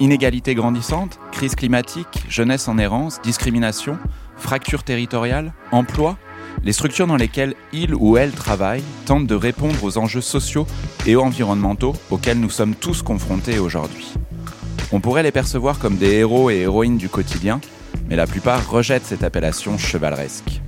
Inégalités grandissantes, crise climatique, jeunesse en errance, discrimination, fracture territoriale, emploi, les structures dans lesquelles il ou elle travaille tentent de répondre aux enjeux sociaux et environnementaux auxquels nous sommes tous confrontés aujourd'hui. On pourrait les percevoir comme des héros et héroïnes du quotidien, mais la plupart rejettent cette appellation chevaleresque.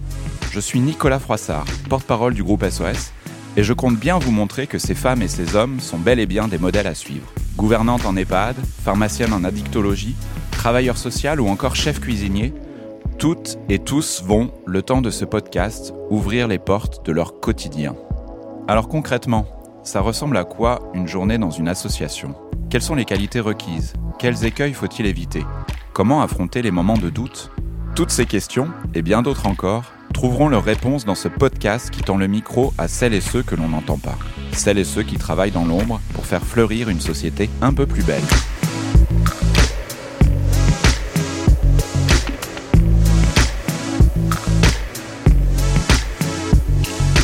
Je suis Nicolas Froissart, porte-parole du groupe SOS, et je compte bien vous montrer que ces femmes et ces hommes sont bel et bien des modèles à suivre. Gouvernante en EHPAD, pharmacienne en addictologie, travailleur social ou encore chef cuisinier, toutes et tous vont, le temps de ce podcast, ouvrir les portes de leur quotidien. Alors concrètement, ça ressemble à quoi une journée dans une association? Quelles sont les qualités requises? Quels écueils faut-il éviter? Comment affronter les moments de doute? Toutes ces questions, et bien d'autres encore, trouveront leurs réponses dans ce podcast qui tend le micro à celles et ceux que l'on n'entend pas. Celles et ceux qui travaillent dans l'ombre pour faire fleurir une société un peu plus belle.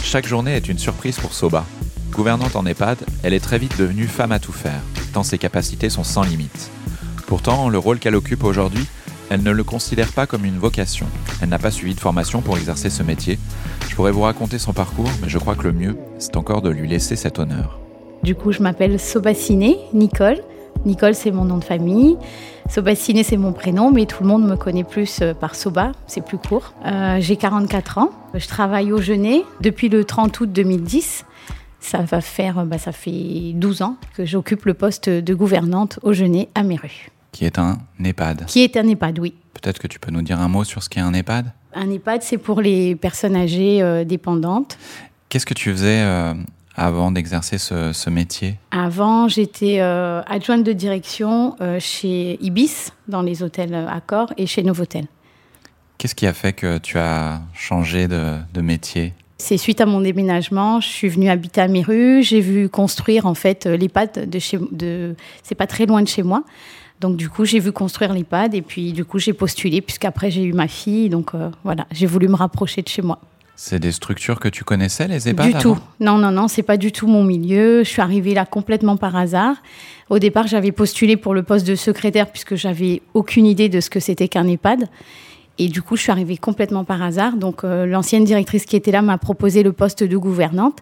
Chaque journée est une surprise pour Soba. Gouvernante en EHPAD, elle est très vite devenue femme à tout faire, tant ses capacités sont sans limite. Pourtant, le rôle qu'elle occupe aujourd'hui, elle ne le considère pas comme une vocation. Elle n'a pas suivi de formation pour exercer ce métier. Je pourrais vous raconter son parcours, mais je crois que le mieux, c'est encore de lui laisser cet honneur. Du coup, je m'appelle Sobaciné, Nicole. Nicole, c'est mon nom de famille. Sobaciné, c'est mon prénom, mais tout le monde me connaît plus euh, par Soba, c'est plus court. Euh, J'ai 44 ans. Je travaille au Genet depuis le 30 août 2010. Ça va faire, bah, ça fait 12 ans que j'occupe le poste de gouvernante au Genet à Méru. Qui est un EHPAD. Qui est un EHPAD, oui. Peut-être que tu peux nous dire un mot sur ce qu'est un EHPAD? Un EHPAD, c'est pour les personnes âgées euh, dépendantes. Qu'est-ce que tu faisais euh, avant d'exercer ce, ce, métier? Avant, j'étais euh, adjointe de direction chez Ibis, dans les hôtels Accor, et chez Novotel. Qu'est-ce qui a fait que tu as changé de, de métier? C'est suite à mon déménagement, je suis venue habiter à Méru, j'ai vu construire en fait l'EHPAD de chez de c'est pas très loin de chez moi. Donc du coup, j'ai vu construire l'EHPAD et puis du coup, j'ai postulé puisqu'après j'ai eu ma fille. Donc euh, voilà, j'ai voulu me rapprocher de chez moi. C'est des structures que tu connaissais, les EHPAD Du avant tout. Non, non, non, c'est pas du tout mon milieu. Je suis arrivée là complètement par hasard. Au départ, j'avais postulé pour le poste de secrétaire puisque j'avais aucune idée de ce que c'était qu'un EHPAD. Et du coup, je suis arrivée complètement par hasard. Donc, euh, l'ancienne directrice qui était là m'a proposé le poste de gouvernante.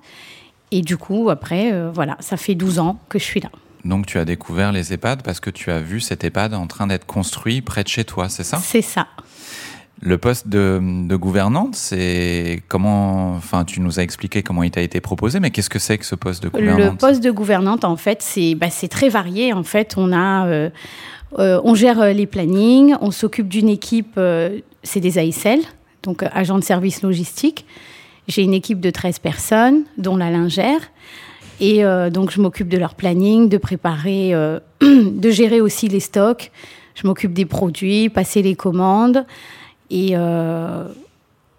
Et du coup, après, euh, voilà, ça fait 12 ans que je suis là. Donc, tu as découvert les EHPAD parce que tu as vu cet EHPAD en train d'être construit près de chez toi, c'est ça? C'est ça. Le poste de, de gouvernante, c'est comment. Enfin, tu nous as expliqué comment il t'a été proposé, mais qu'est-ce que c'est que ce poste de gouvernante? Le poste de gouvernante, en fait, c'est bah, très varié. En fait, on a. Euh, euh, on gère les plannings, on s'occupe d'une équipe, euh, c'est des ASL, donc euh, agents de service logistique. J'ai une équipe de 13 personnes, dont la lingère. Et euh, donc, je m'occupe de leur planning, de préparer, euh, de gérer aussi les stocks. Je m'occupe des produits, passer les commandes. Et, euh,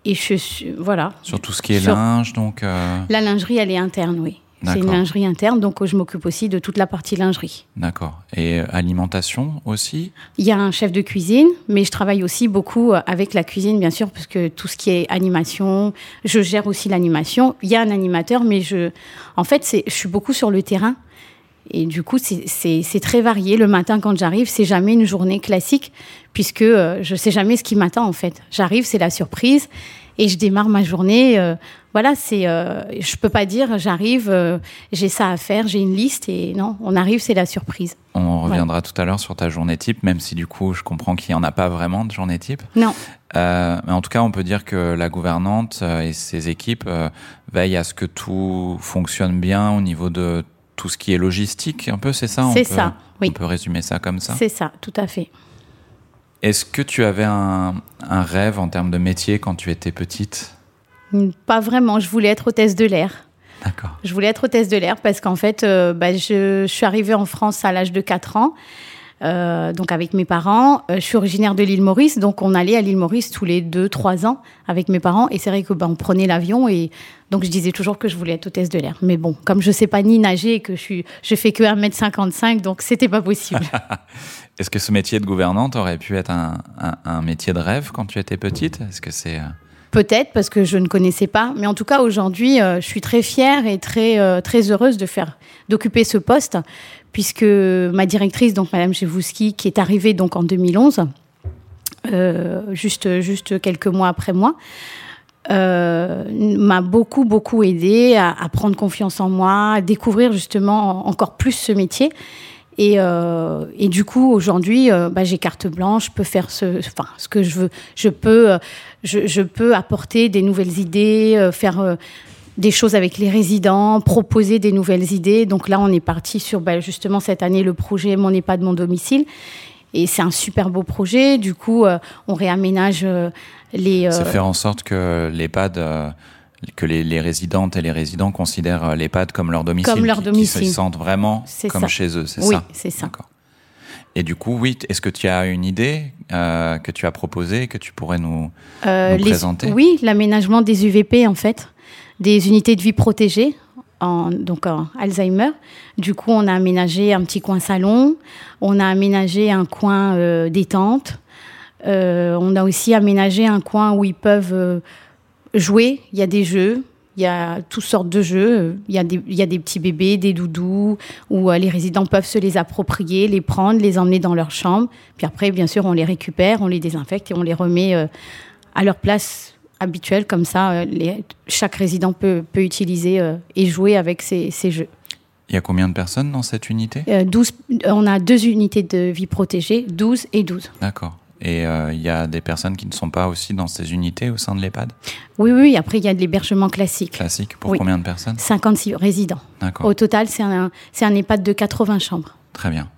et je suis. Voilà. Sur tout ce qui est Sur- linge, donc. euh, La lingerie, elle est interne, oui. C'est une lingerie interne, donc je m'occupe aussi de toute la partie lingerie. D'accord. Et euh, alimentation aussi? Il y a un chef de cuisine, mais je travaille aussi beaucoup euh, avec la cuisine, bien sûr, parce que tout ce qui est animation, je gère aussi l'animation. Il y a un animateur, mais je, en fait, je suis beaucoup sur le terrain. Et du coup, c'est, très varié. Le matin, quand j'arrive, c'est jamais une journée classique, puisque euh, je sais jamais ce qui m'attend, en fait. J'arrive, c'est la surprise, et je démarre ma journée. euh, voilà, c'est, euh, je peux pas dire, j'arrive, euh, j'ai ça à faire, j'ai une liste, et non, on arrive, c'est la surprise. On reviendra tout à l'heure sur ta journée type, même si du coup, je comprends qu'il n'y en a pas vraiment de journée type. Non, Euh, mais en tout cas, on peut dire que la gouvernante et ses équipes veillent à ce que tout fonctionne bien au niveau de tout ce qui est logistique, un peu, c'est ça? C'est peut- ça, oui. On peut résumer ça comme ça? c'est ça, tout à fait. Est-ce que tu avais un, un rêve en termes de métier quand tu étais petite? Pas vraiment, je voulais être hôtesse de l'air. D'accord. Je voulais être hôtesse de l'air parce qu'en fait, euh, bah, je, je suis arrivée en France à l'âge de 4 ans. Euh, donc avec mes parents. Euh, je suis originaire de l'île Maurice, donc on allait à l'île Maurice tous les deux, trois ans avec mes parents. Et c'est vrai que ben, on prenait l'avion et donc je disais toujours que je voulais être hôtesse de l'air. Mais bon, comme je sais pas ni nager et que je suis, je fais que 1m55, donc c'était pas possible. Est-ce que ce métier de gouvernante aurait pu être un, un, un métier de rêve quand tu étais petite? Est-ce que c'est euh, Peut-être parce que je ne connaissais pas, mais en tout cas aujourd'hui, euh, je suis très fière et très euh, très heureuse de faire d'occuper ce poste, puisque ma directrice, donc Madame Jevouski, qui est arrivée donc en 2011, euh, juste juste quelques mois après moi, euh, m'a beaucoup beaucoup aidé à, prendre confiance en moi, à découvrir justement encore plus ce métier. Et, euh, et du coup, aujourd'hui, bah, j'ai carte blanche, je peux faire ce, enfin, ce que je veux. Je peux, je, peux apporter des nouvelles idées, faire des choses avec les résidents, proposer des nouvelles idées. Donc là, on est parti sur bah, justement cette année le projet Mon EHPAD, mon domicile. Et c'est un super beau projet. Du coup, euh, on réaménage les. C'est faire en sorte que l'EHPAD que les, les, résidentes et les résidents considèrent l'EHPAD comme leur domicile, comme leur domicile. Qui, se sentent vraiment comme ça. chez eux, c'est oui, ça c'est ça. Et du coup, oui, est-ce que tu as une idée euh, que tu as proposée, que tu pourrais nous, euh, nous les, présenter? Oui, l'aménagement des UVP, en fait, des unités de vie protégées, en, donc en Alzheimer. Du coup, on a aménagé un petit coin salon, on a aménagé un coin euh, détente, euh, on a aussi aménagé un coin où ils peuvent jouer, il y a des jeux, il y a toutes sortes de jeux. Il y, a des, il y a des petits bébés, des doudous, où euh, les résidents peuvent se les approprier, les prendre, les emmener dans leur chambre. Puis après, bien sûr, on les récupère, on les désinfecte et on les remet euh, à leur place habituelle. Comme ça, euh, les, chaque résident peut, peut utiliser euh, et jouer avec ces, ces, jeux. Il y a combien de personnes dans cette unité? 12, On a deux unités de vie protégée, 12 et 12. D'accord. Et il euh, y a des personnes qui ne sont pas aussi dans ces unités au sein de l'EHPAD? Oui, oui. Après, il y a de l'hébergement classique. Classique Pour oui. combien de personnes? 56 résidents. D'accord. Au total, c'est un, un EHPAD de 80 chambres. Très bien.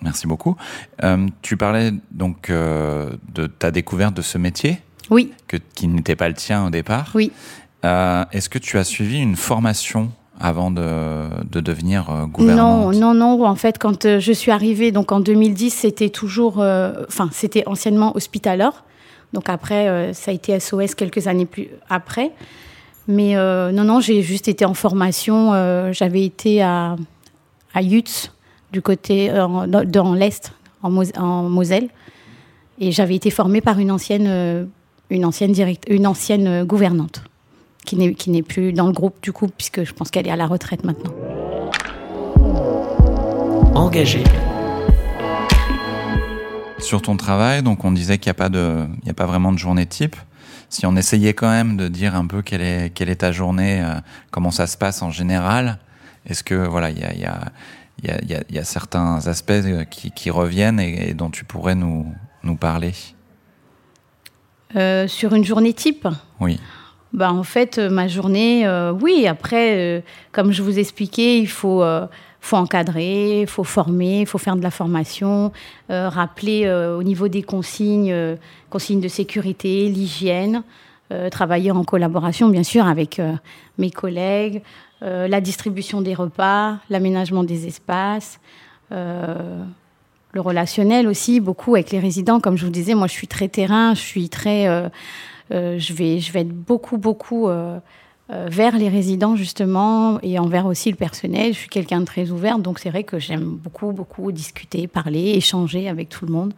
Merci beaucoup. Euh, tu parlais donc euh, de ta découverte de ce métier Oui. Que, qui n'était pas le tien au départ. Oui. Euh, Est-ce que tu as suivi une formation avant de, de devenir euh, gouvernante? Non, non, non. En fait, quand euh, je suis arrivée, donc en 2010, c'était toujours, euh, enfin, c'était anciennement hospitaleur. Donc après, euh, ça a été SOS quelques années plus après. Mais euh, non, non, j'ai juste été en formation. J'avais été à, à Yutz, du côté, dans, dans l'Est, en, Mos en, Moselle. Et j'avais été formée par une ancienne, une ancienne, direct, une ancienne euh, gouvernante qui n'est, qui n'est plus dans le groupe du coup, puisque je pense qu'elle est à la retraite maintenant. Engagé. Sur ton travail, donc on disait qu'il n'y a, pas de, il y a pas vraiment de journée type. Si on essayait quand même de dire un peu quelle est, quelle est ta journée, euh, comment ça se passe en général, est-ce que voilà, il y a, y, a, y, a, y, a, y a certains aspects qui, qui reviennent et, et, dont tu pourrais nous, nous parler? Euh, Sur une journée type Oui. Bah, en fait, euh, ma journée, euh, oui, après, euh, comme je vous expliquais, il faut, faut encadrer, il faut former, il faut faire de la formation, rappeler au niveau des consignes, consignes de sécurité, l'hygiène, travailler en collaboration, bien sûr, avec mes collègues, la distribution des repas, l'aménagement des espaces, le relationnel aussi, beaucoup avec les résidents. Comme je vous disais, moi, je suis très terrain, je suis très euh, je, vais, je vais être beaucoup, beaucoup euh, euh, vers les résidents, justement, et envers aussi le personnel. Je suis quelqu'un de très ouvert, donc c'est vrai que j'aime beaucoup, beaucoup discuter, parler, échanger avec tout le monde.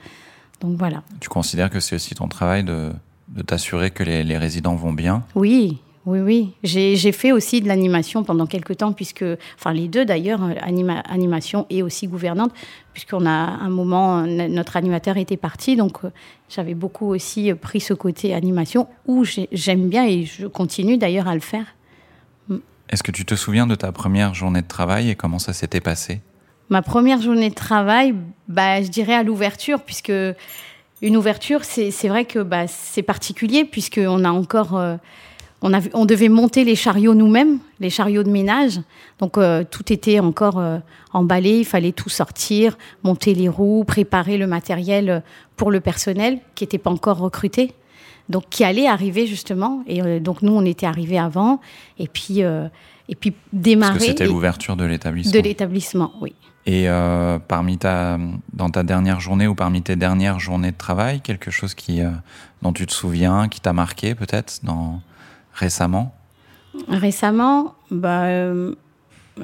Donc voilà. Tu considères que c'est aussi ton travail de, de t'assurer que les, les, résidents vont bien? Oui, oui, oui. J'ai fait aussi de l'animation pendant quelques temps, puisque, enfin les deux d'ailleurs, anima, animation et aussi gouvernante, puisqu'on a un moment, notre animateur était parti, donc euh, j'avais beaucoup aussi pris ce côté animation, où j'aime bien et je continue d'ailleurs à le faire. Est-ce que tu te souviens de ta première journée de travail et comment ça s'était passé? Ma première journée de travail, bah, je dirais à l'ouverture, puisque une ouverture, c'est vrai que bah, c'est particulier, puisqu'on a encore... Euh, on, a, on, devait monter les chariots nous-mêmes, les chariots de ménage. Donc euh, tout était encore euh, emballé, il fallait tout sortir, monter les roues, préparer le matériel pour le personnel qui n'était pas encore recruté. Donc qui allait arriver justement. Et euh, donc nous, on était arrivés avant. Et puis, euh, et puis démarrer. Parce que c'était l'ouverture de l'établissement. De l'établissement, oui. Et euh, parmi ta, dans ta dernière journée ou parmi tes dernières journées de travail, quelque chose qui, euh, dont tu te souviens, qui t'a marqué peut-être dans, récemment Récemment, bah, euh,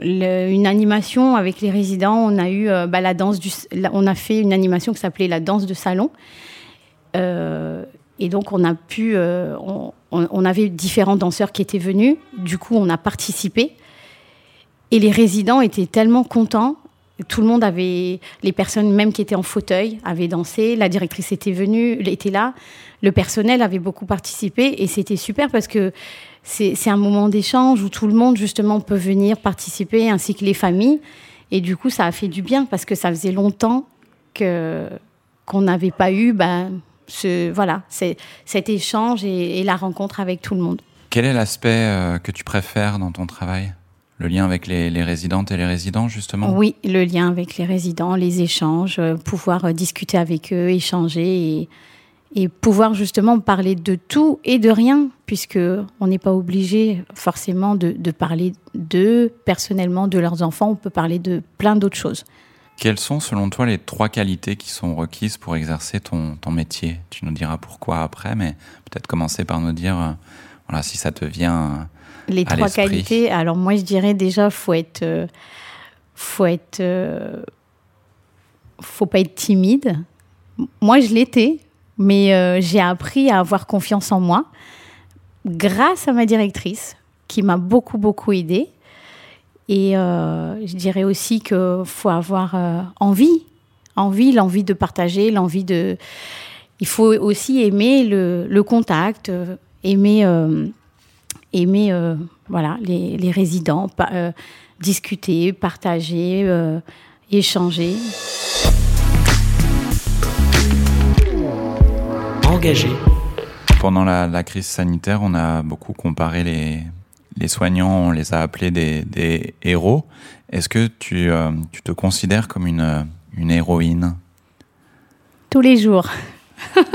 une animation avec les résidents. On a eu euh, bah, la danse du, on a fait une animation qui s'appelait la danse de salon. Euh, et donc on a pu, on- on avait différents danseurs qui étaient venus. Du coup, on a participé. Et les résidents étaient tellement contents. Tout le monde avait, les personnes même qui étaient en fauteuil avaient dansé. La directrice était venue, était là. Le personnel avait beaucoup participé et c'était super parce que c'est un moment d'échange où tout le monde justement peut venir participer ainsi que les familles. Et du coup, ça a fait du bien parce que ça faisait longtemps que qu'on n'avait pas eu ben, ce, voilà, cet échange et, et la rencontre avec tout le monde. Quel est l'aspect euh, que tu préfères dans ton travail? Le lien avec les, les résidentes et les résidents, justement? Oui, le lien avec les résidents, les échanges, euh, pouvoir euh, discuter avec eux, échanger et, et pouvoir justement parler de tout et de rien, puisque on n'est pas obligé forcément de, de parler d'eux personnellement, de leurs enfants. On peut parler de plein d'autres choses. Quelles sont, selon toi, les trois qualités qui sont requises pour exercer ton, ton métier? Tu nous diras pourquoi après, mais peut-être commencer par nous dire, euh, voilà, si ça te vient. euh, Les à trois qualités. Alors moi, je dirais déjà, faut être, euh, faut être, euh, faut pas être timide. Moi, je l'étais, mais euh, j'ai appris à avoir confiance en moi grâce à ma directrice, qui m'a beaucoup beaucoup aidée. Et je dirais aussi que faut avoir envie, envie, l'envie de partager, l'envie de. Il faut aussi aimer le, le contact, aimer. Aimer euh, voilà, les, les résidents, pa- euh, discuter, partager, euh, échanger. Engagé. Pendant la, la crise sanitaire, on a beaucoup comparé les, les soignants, on les a appelés des, des héros. Est-ce que tu, euh, tu te considères comme une, une héroïne? Tous les jours.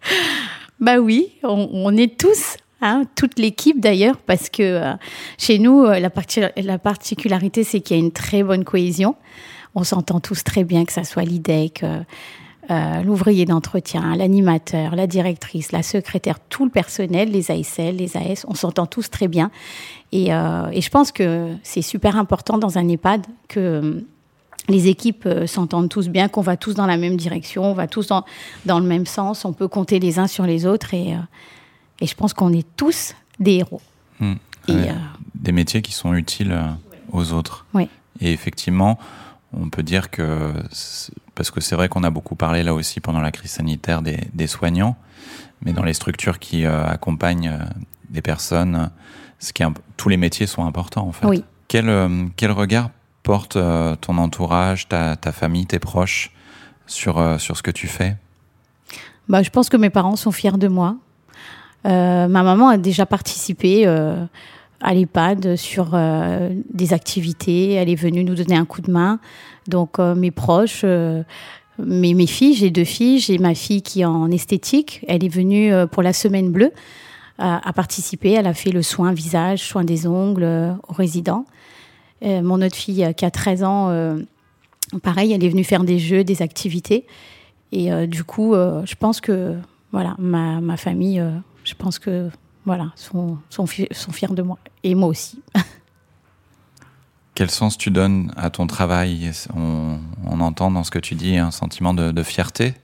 bah oui, on, est tous, hein, toute l'équipe d'ailleurs, parce que euh, chez nous, euh, la, parti- la particularité, c'est qu'il y a une très bonne cohésion. On s'entend tous très bien, que ça soit l'IDEC, euh, euh, l'ouvrier d'entretien, l'animateur, la directrice, la secrétaire, tout le personnel, les ASL, les AS, on s'entend tous très bien. Et, je pense que c'est super important dans un EHPAD que les équipes euh, s'entendent tous bien, qu'on va tous dans la même direction, on va tous dans, dans le même sens, on peut compter les uns sur les autres et, euh, et je pense qu'on est tous des héros. Hmm. Et, euh, Des métiers qui sont utiles aux autres. Oui. Et effectivement, on peut dire que, parce que c'est vrai qu'on a beaucoup parlé là aussi pendant la crise sanitaire des, des soignants, mais dans les structures qui euh, accompagnent euh, des personnes, ce qui est imp- tous les métiers sont importants en fait. Oui. Quel, quel regard porte euh, ton entourage, ta, famille, tes proches sur, euh, sur ce que tu fais? Bah, je pense que mes parents sont fiers de moi. Euh, ma maman a déjà participé à l'EHPAD sur des activités. Elle est venue nous donner un coup de main. Donc mes proches, mes, mes filles, j'ai deux filles. J'ai ma fille qui est en esthétique. Elle est venue pour la semaine bleue à, participer. Elle a fait le soin visage, soin des ongles aux résidents. Euh, mon autre fille euh, qui a 13 ans, euh, pareil, elle est venue faire des jeux, des activités. Et du coup, je pense que voilà, ma, ma famille, je pense que voilà, sont, sont, sont fiers de moi. Et moi aussi. Quel sens tu donnes à ton travail? On, on entend dans ce que tu dis un sentiment de, de fierté?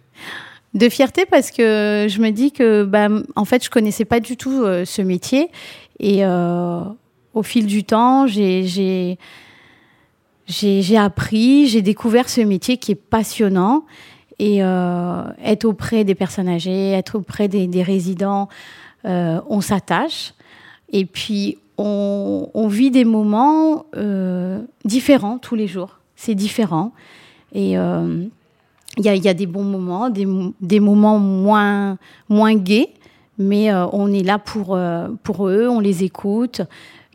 De fierté parce que je me dis que, bah, en fait, je connaissais pas du tout euh, ce métier. Et euh, au fil du temps, j'ai, appris, j'ai découvert ce métier qui est passionnant. Et euh, être auprès des personnes âgées, être auprès des, résidents, euh, on s'attache. Et puis, on, vit des moments euh, différents tous les jours. C'est différent. Et il y, a, des bons moments, des, mo- des moments moins, moins gais, mais on est là pour eux, on les écoute.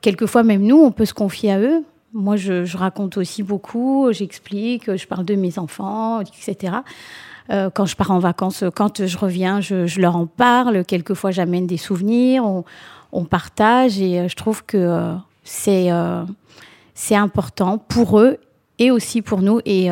Quelquefois, même nous, on peut se confier à eux. Moi, je, raconte aussi beaucoup, j'explique, je parle de mes enfants, etc. Euh, quand je pars en vacances, quand je reviens, je, leur en parle. Quelquefois, j'amène des souvenirs, on, partage et euh, je trouve que euh, c'est important pour eux et aussi pour nous. Et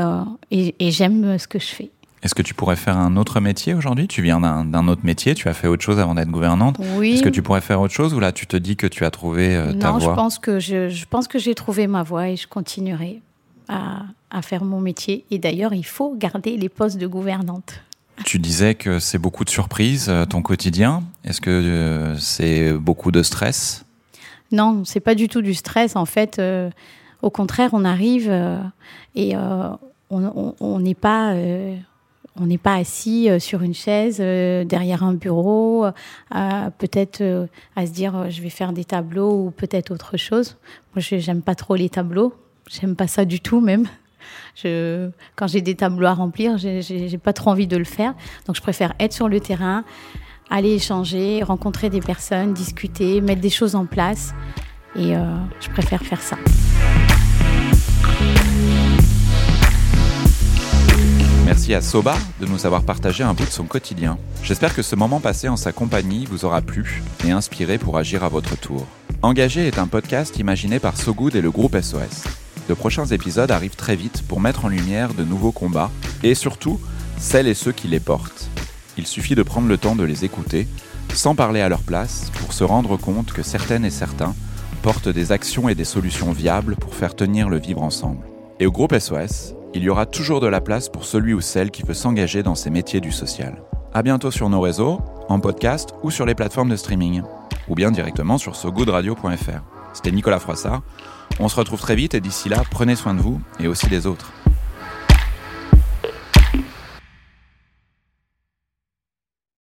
j'aime ce que je fais. Est-ce que tu pourrais faire un autre métier aujourd'hui? Tu viens d'un autre métier, tu as fait autre chose avant d'être gouvernante. Oui. Est-ce que tu pourrais faire autre chose ou là tu te dis que tu as trouvé euh, ta voie Non, je pense que je, je pense que j'ai trouvé ma voie et je continuerai à, à faire mon métier. Et d'ailleurs, il faut garder les postes de gouvernante. Tu disais que c'est beaucoup de surprises euh, ton quotidien. Est-ce que euh, c'est beaucoup de stress? Non, c'est pas du tout du stress. En fait, au contraire, on arrive et on n'est pas on n'est pas assis euh, sur une chaise euh, derrière un bureau, euh, peut-être à se dire je vais faire des tableaux ou peut-être autre chose. Moi, je n'aime pas trop les tableaux. J'aime pas ça du tout même. Quand j'ai des tableaux à remplir, j'ai pas trop envie de le faire. Donc, je préfère être sur le terrain, aller échanger, rencontrer des personnes, discuter, mettre des choses en place. Et je préfère faire ça. Merci à Soba de nous avoir partagé un bout de son quotidien. J'espère que ce moment passé en sa compagnie vous aura plu et inspiré pour agir à votre tour. Engagé est un podcast imaginé par Sogood et le groupe SOS. De prochains épisodes arrivent très vite pour mettre en lumière de nouveaux combats et surtout celles et ceux qui les portent. Il suffit de prendre le temps de les écouter, sans parler à leur place, pour se rendre compte que certaines et certains portent des actions et des solutions viables pour faire tenir le vivre ensemble. Et au groupe SOS, il y aura toujours de la place pour celui ou celle qui veut s'engager dans ces métiers du social. À bientôt sur nos réseaux, en podcast ou sur les plateformes de streaming, ou bien directement sur sogoodradio.fr. C'était Nicolas Froissart. On se retrouve très vite et d'ici là, prenez soin de vous et aussi des autres.